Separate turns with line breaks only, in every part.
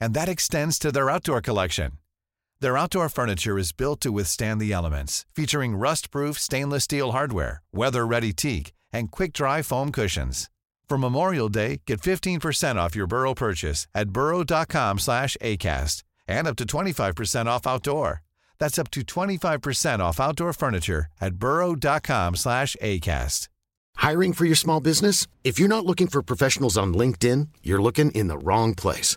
and that extends to their outdoor collection. Their outdoor furniture is built to withstand the elements, featuring rust-proof stainless steel hardware, weather-ready teak, and quick-dry foam cushions. For Memorial Day, get 15% off your Burrow purchase at burrow.com slash ACAST and up to 25% off outdoor. That's up to 25% off outdoor furniture at burrow.com slash ACAST.
Hiring for your small business? If you're not looking for professionals on LinkedIn, you're looking in the wrong place.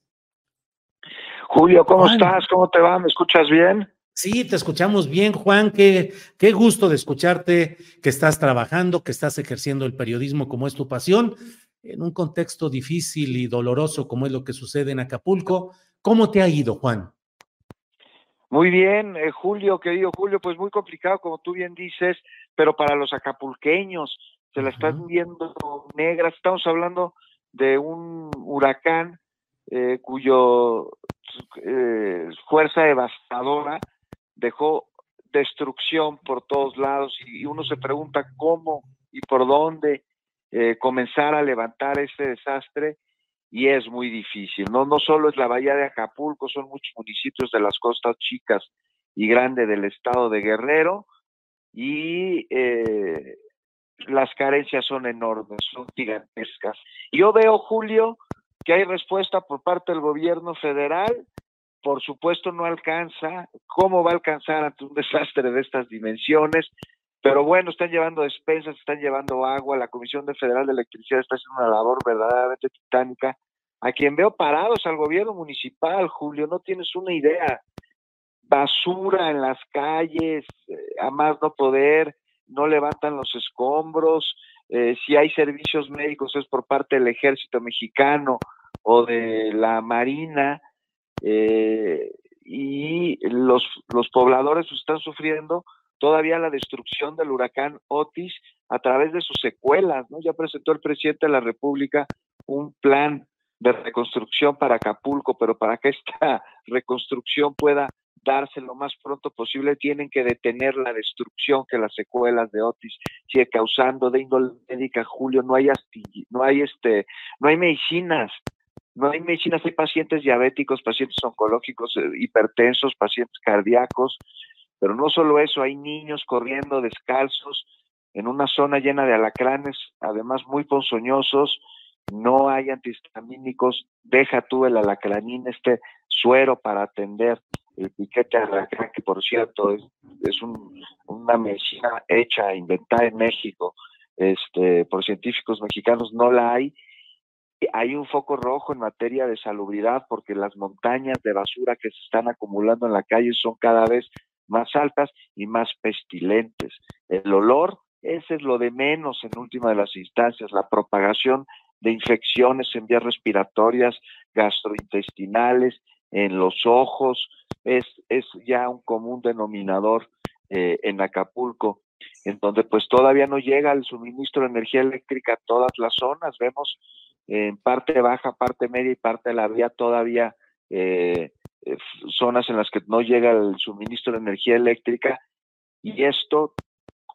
Julio, ¿cómo
Juan.
estás? ¿Cómo te va? ¿Me escuchas bien?
Sí, te escuchamos bien, Juan. Qué, qué gusto de escucharte, que estás trabajando, que estás ejerciendo el periodismo como es tu pasión, en un contexto difícil y doloroso como es lo que sucede en Acapulco. ¿Cómo te ha ido, Juan?
Muy bien, eh, Julio, querido Julio, pues muy complicado, como tú bien dices, pero para los acapulqueños se la están viendo negra. Estamos hablando de un huracán eh, cuyo eh, fuerza devastadora dejó destrucción por todos lados y, uno se pregunta cómo y por dónde eh, comenzar a levantar este desastre y es muy difícil. No, no solo es la bahía de Acapulco, son muchos municipios de las costas chicas y grandes del estado de Guerrero y eh, las carencias son enormes, son gigantescas. Yo veo, Julio, que hay respuesta por parte del gobierno federal, por supuesto no alcanza, ¿cómo va a alcanzar ante un desastre de estas dimensiones? Pero bueno, están llevando despensas, están llevando agua, la Comisión de Federal de Electricidad está haciendo una labor verdaderamente titánica. A quien veo parados al gobierno municipal, Julio, no tienes una idea. Basura en las calles, eh, a más no poder, no levantan los escombros, eh, si hay servicios médicos es por parte del ejército mexicano o de la marina, eh, y los, los pobladores están sufriendo todavía la destrucción del huracán Otis a través de sus secuelas, ¿no? Ya presentó el presidente de la República un plan de reconstrucción para Acapulco, pero para que esta reconstrucción pueda darse lo más pronto posible, tienen que detener la destrucción que las secuelas de Otis sigue causando de índole médica, Julio, no hay no hay este, no hay medicinas, no hay medicinas, hay pacientes diabéticos, pacientes oncológicos, eh, hipertensos, pacientes cardíacos, pero no solo eso, hay niños corriendo descalzos en una zona llena de alacranes, además muy ponzoñosos, no hay antihistamínicos, deja tú el alacranín, este suero para atender el piquete de alacrán, que por cierto es, es un- una medicina hecha, inventada en México, este, por científicos mexicanos, no la hay. Hay un foco rojo en materia de salubridad porque las montañas de basura que se están acumulando en la calle son cada vez más altas y más pestilentes. El olor ese es lo de menos en última de las instancias, la propagación de infecciones en vías respiratorias, gastrointestinales, en los ojos, es, es ya un común denominador eh, en Acapulco, en donde pues todavía no llega el suministro de energía eléctrica a todas las zonas, vemos en parte baja, parte media y parte de la vía todavía eh, eh, zonas en las que no llega el suministro de energía eléctrica y esto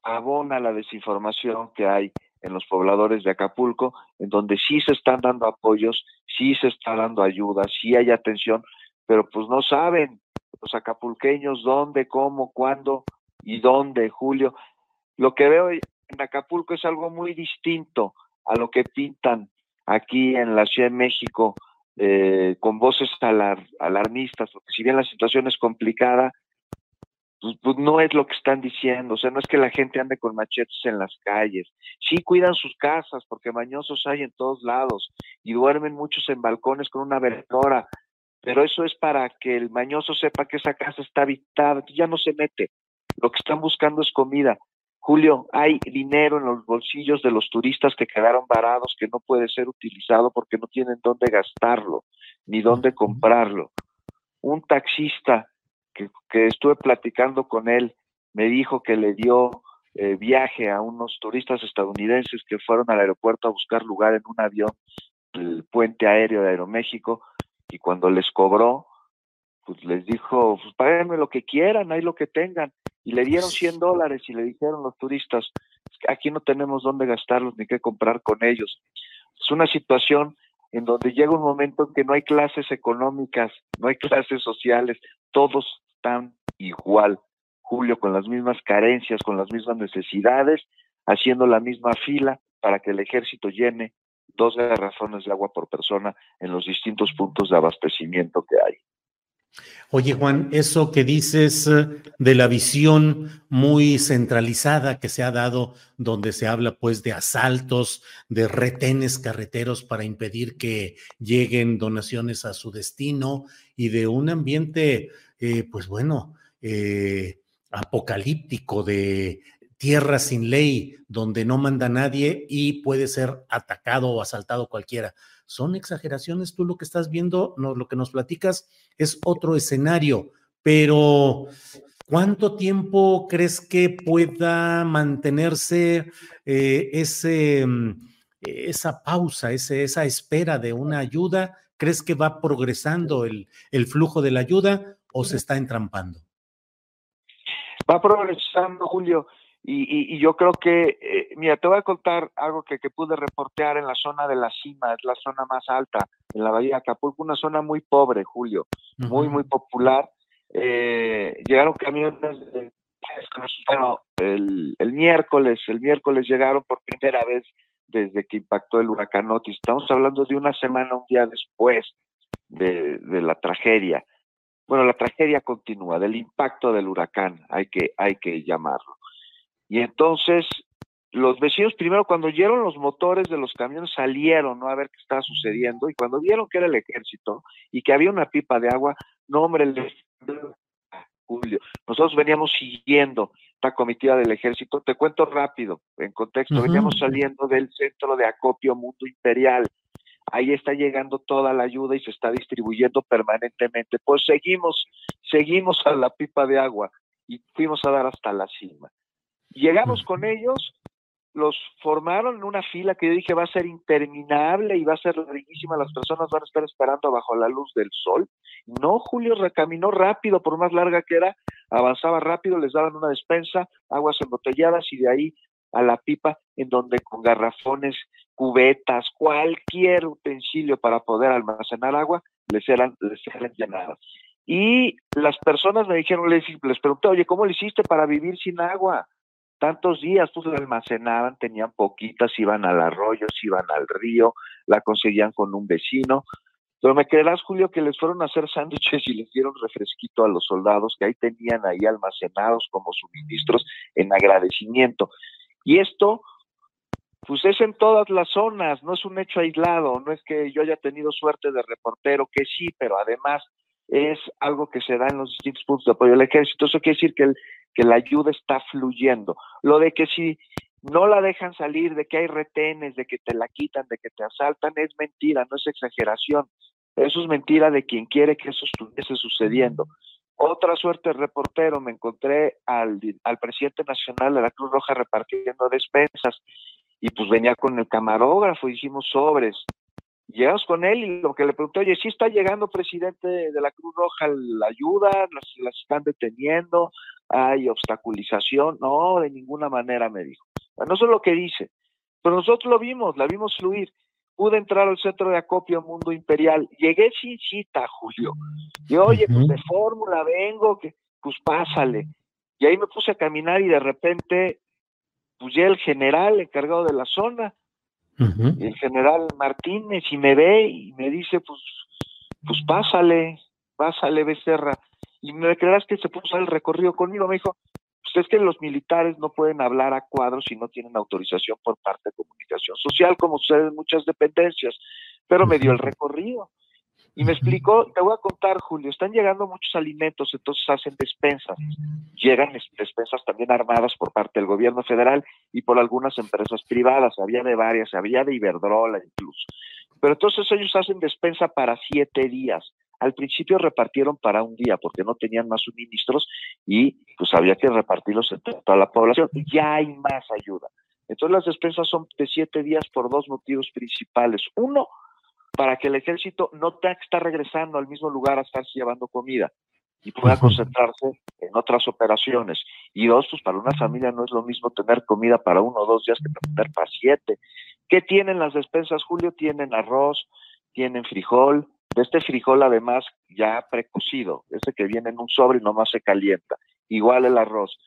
abona la desinformación que hay en los pobladores de Acapulco, en donde sí se están dando apoyos, sí se está dando ayuda, sí hay atención, pero pues no saben los acapulqueños dónde, cómo, cuándo y dónde, Julio. Lo que veo en Acapulco es algo muy distinto a lo que pintan aquí en la Ciudad de México eh, con voces alarmistas, porque si bien la situación es complicada, pues, pues, no es lo que están diciendo, o sea, no es que la gente ande con machetes en las calles, sí cuidan sus casas, porque mañosos hay en todos lados, y duermen muchos en balcones con una veladora, pero eso es para que el mañoso sepa que esa casa está habitada, ya no se mete, lo que están buscando es comida. Julio, hay dinero en los bolsillos de los turistas que quedaron varados que no puede ser utilizado porque no tienen dónde gastarlo, ni dónde comprarlo. Un taxista que, estuve platicando con él, me dijo que le dio eh, viaje a unos turistas estadounidenses que fueron al aeropuerto a buscar lugar en un avión, el puente aéreo de Aeroméxico, y cuando les cobró, pues les dijo, pues páguenme lo que quieran, hay lo que tengan. Y le dieron 100 dólares y le dijeron los turistas, aquí no tenemos dónde gastarlos ni qué comprar con ellos. Es una situación en donde llega un momento en que no hay clases económicas, no hay clases sociales, todos están igual, Julio, con las mismas carencias, con las mismas necesidades, haciendo la misma fila para que el ejército llene dos garrafones de agua por persona en los distintos puntos de abastecimiento que hay.
Oye, Juan, eso que dices eh, de la visión muy centralizada que se ha dado, donde se habla pues de asaltos, de retenes carreteros para impedir que lleguen donaciones a su destino y de un ambiente, eh, pues bueno, eh, apocalíptico de tierra sin ley, donde no manda nadie y puede ser atacado o asaltado cualquiera. Son exageraciones, tú lo que estás viendo, no, lo que nos platicas es otro escenario, pero ¿cuánto tiempo crees que pueda mantenerse eh, ese, mm, esa pausa, ese, esa espera de una ayuda? ¿Crees que va progresando el, el flujo de la ayuda o se está entrampando?
Va progresando, Julio. Y, yo creo que, eh, mira, te voy a contar algo que, pude reportear en la zona de la cima, es la zona más alta, en la Bahía de Acapulco, una zona muy pobre, Julio, muy, muy popular. Eh, llegaron camiones de, bueno, el, el, miércoles, el miércoles llegaron por primera vez desde que impactó el huracán Otis. Estamos hablando de una semana, un día después de, de la tragedia. Bueno, la tragedia continúa, del impacto del huracán, hay que, hay que llamarlo. Y entonces los vecinos primero cuando oyeron los motores de los camiones salieron ¿no? a ver qué estaba sucediendo. Y cuando vieron que era el ejército y que había una pipa de agua, no hombre, Julio, nosotros veníamos siguiendo esta comitiva del ejército, te cuento rápido, en contexto, veníamos saliendo del centro de acopio Mundo Imperial, ahí está llegando toda la ayuda y se está distribuyendo permanentemente, pues seguimos, seguimos a la pipa de agua y fuimos a dar hasta la cima. Llegamos con ellos, los formaron en una fila que yo dije va a ser interminable y va a ser larguísima, las personas van a estar esperando bajo la luz del sol. No, Julio recaminó rápido, por más larga que era, avanzaba rápido, les daban una despensa, aguas embotelladas y de ahí a la pipa, en donde con garrafones, cubetas, cualquier utensilio para poder almacenar agua, les eran, les eran llenadas. Y las personas me dijeron, les, les pregunté, oye, ¿cómo le hiciste para vivir sin agua? Tantos días, pues la almacenaban, tenían poquitas, iban al arroyo, iban al río, la conseguían con un vecino. Pero me creerás, Julio, que les fueron a hacer sándwiches y les dieron refresquito a los soldados que ahí tenían ahí almacenados como suministros en agradecimiento. Y esto, pues es en todas las zonas, no es un hecho aislado, no es que yo haya tenido suerte de reportero, que sí, pero además es algo que se da en los distintos puntos de apoyo del ejército. Eso quiere decir que, el, que la ayuda está fluyendo. Lo de que si no la dejan salir, de que hay retenes, de que te la quitan, de que te asaltan, es mentira, no es exageración. Eso es mentira de quien quiere que eso estuviese sucediendo. Otra suerte reportero, me encontré al, al presidente nacional de la Cruz Roja repartiendo despensas y pues venía con el camarógrafo, hicimos sobres. Llegamos con él y lo que le pregunté, oye, ¿sí está llegando presidente de la Cruz Roja la ayuda? ¿Las, las están deteniendo? ¿Hay obstaculización? No, de ninguna manera, me dijo. No sé lo que dice, pero nosotros lo vimos, la vimos fluir. Pude entrar al centro de acopio Mundo Imperial. Llegué sin cita, Julio. Y oye, pues de fórmula vengo, que pues pásale. Y ahí me puse a caminar y de repente, pues ya el general encargado de la zona, el general Martínez, y me ve y me dice, pues, pues pásale, pásale, Becerra. Y me creerás que se puso el recorrido conmigo. Me dijo, pues es que los militares no pueden hablar a cuadros si no tienen autorización por parte de comunicación social, como sucede en muchas dependencias, pero me dio el recorrido. Y me explicó, te voy a contar, Julio, están llegando muchos alimentos, entonces hacen despensas. Llegan despensas también armadas por parte del gobierno federal y por algunas empresas privadas, había de varias, había de Iberdrola incluso. Pero entonces ellos hacen despensa para siete días. Al principio repartieron para un día porque no tenían más suministros y pues había que repartirlos entre toda la población. Ya hay más ayuda. Entonces las despensas son de siete días por dos motivos principales. Uno, para que el ejército no tenga que estar regresando al mismo lugar a estarse llevando comida y pueda concentrarse en otras operaciones. Y dos, pues para una familia no es lo mismo tener comida para uno o dos días que tener para siete. ¿Qué tienen las despensas, Julio? Tienen arroz, tienen frijol, de este frijol además ya precocido, ese que viene en un sobre y nomás se calienta. Igual el arroz.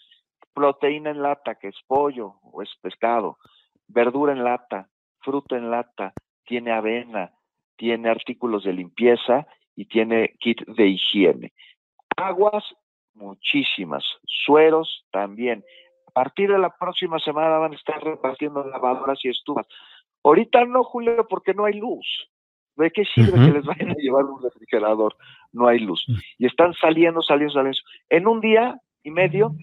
Proteína en lata, que es pollo o es pescado. Verdura en lata, fruta en lata, tiene avena, tiene artículos de limpieza y tiene kit de higiene. Aguas, muchísimas. Sueros también. A partir de la próxima semana van a estar repartiendo lavadoras y estufas. Ahorita no, Julio, porque no hay luz. ¿De qué sirve que les vayan a llevar un refrigerador? No hay luz. Y están saliendo, saliendo, saliendo. En un día y medio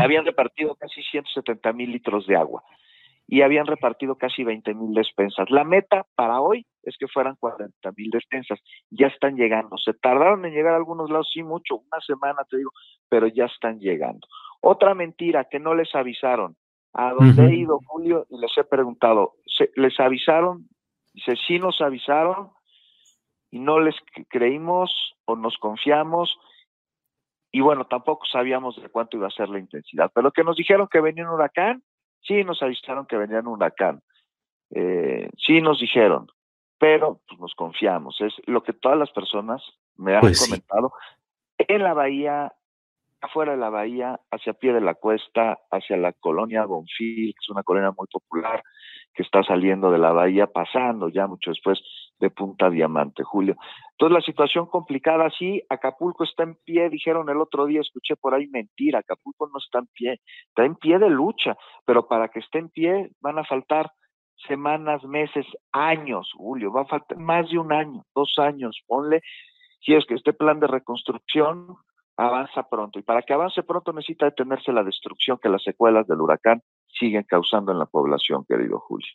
habían repartido casi 170 mil litros de agua y habían repartido casi 20 mil despensas. La meta para hoy es que fueran 40 mil despensas. Ya están llegando. Se tardaron en llegar a algunos lados, sí, mucho, una semana te digo, pero ya están llegando. Otra mentira que no les avisaron. A donde he ido, Julio, y les he preguntado, ¿les avisaron? Dice, sí nos avisaron y no les creímos o nos confiamos y bueno, tampoco sabíamos de cuánto iba a ser la intensidad, pero que nos dijeron que venía un huracán, Sí, nos avisaron que venía un huracán. Eh, sí, nos dijeron, pero pues, nos confiamos. Es lo que todas las personas me han pues comentado. En la bahía, afuera de la bahía, hacia pie de la cuesta, hacia la colonia Bonfil, que es una colonia muy popular, que está saliendo de la bahía, pasando ya mucho después de Punta Diamante, Julio. Entonces la situación complicada, sí, Acapulco está en pie, dijeron el otro día, escuché por ahí mentira, Acapulco no está en pie, está en pie de lucha, pero para que esté en pie van a faltar semanas, meses, años, Julio, va a faltar más de un año, dos años, ponle, si es que este plan de reconstrucción avanza pronto. Y para que avance pronto necesita detenerse la destrucción que las secuelas del huracán siguen causando en la población, querido Julio.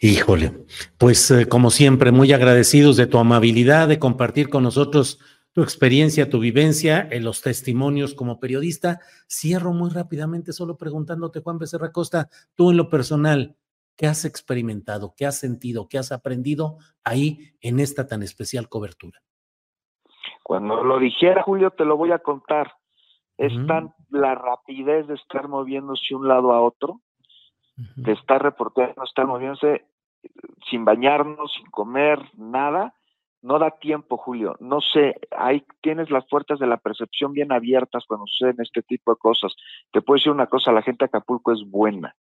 Híjole, pues eh, como siempre, muy agradecidos de tu amabilidad, de compartir con nosotros tu experiencia, tu vivencia, en los testimonios como periodista. Cierro muy rápidamente solo preguntándote, Juan Becerra Costa, tú en lo personal, ¿qué has experimentado, qué has sentido, qué has aprendido ahí en esta tan especial cobertura?
Cuando lo dijera, Julio, te lo voy a contar. Es tan la rapidez de estar moviéndose de un lado a otro, de estar reportando, estar moviéndose sin bañarnos, sin comer, nada, no da tiempo, Julio. No sé, ahí tienes las puertas de la percepción bien abiertas cuando suceden este tipo de cosas. Te puedo decir una cosa, la gente de Acapulco es buena,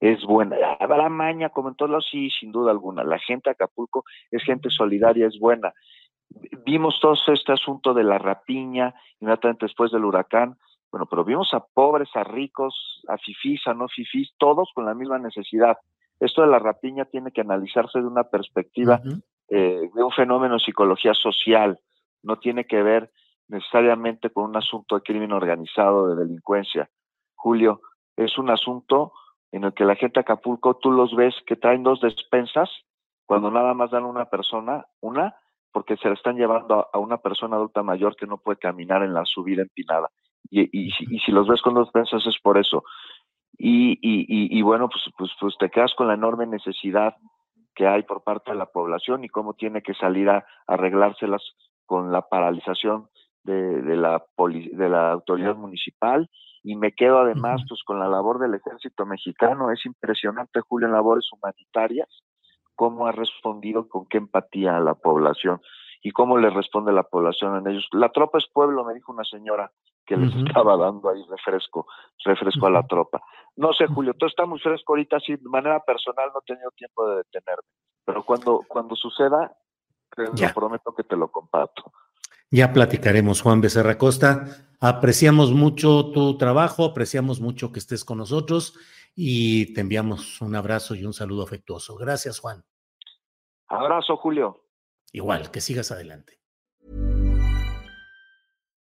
es buena. Habrá maña, como en todos lados, sí, sin duda alguna. La gente de Acapulco es gente solidaria, es buena. Vimos todo este asunto de la rapiña, inmediatamente después del huracán, bueno, pero vimos a pobres, a ricos, a fifís, a no fifís, todos con la misma necesidad. Esto de la rapiña tiene que analizarse de una perspectiva eh, de un fenómeno de psicología social, no tiene que ver necesariamente con un asunto de crimen organizado, de delincuencia. Julio, es un asunto en el que la gente de Acapulco tú los ves que traen dos despensas cuando nada más dan una persona, una, porque se le están llevando a, una persona adulta mayor que no puede caminar en la subida empinada. Y, y, y si los ves con dos despensas es por eso. Y, y, y, bueno, pues, pues, pues te quedas con la enorme necesidad que hay por parte de la población y cómo tiene que salir a arreglárselas con la paralización de, de, la, de la autoridad municipal y me quedo además pues con la labor del ejército mexicano. Es impresionante, Julio, en labores humanitarias, cómo ha respondido con qué empatía a la población y cómo le responde la población en ellos. La tropa es pueblo, me dijo una señora que les estaba dando ahí refresco, refresco a la tropa. No sé, Julio, todo está muy fresco ahorita, sí, de manera personal no he tenido tiempo de detenerme, pero cuando, cuando suceda, te lo prometo que te lo comparto.
Ya platicaremos, Juan Becerra Costa. Apreciamos mucho tu trabajo, apreciamos mucho que estés con nosotros y te enviamos un abrazo y un saludo afectuoso. Gracias, Juan.
Abrazo, Julio.
Igual, que sigas adelante.